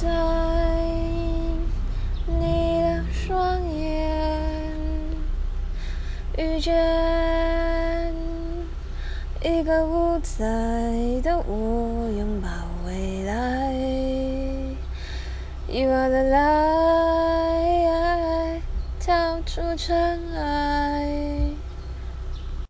在你的双眼遇见一个五彩的我，拥抱未来。You are the light，跳出尘埃。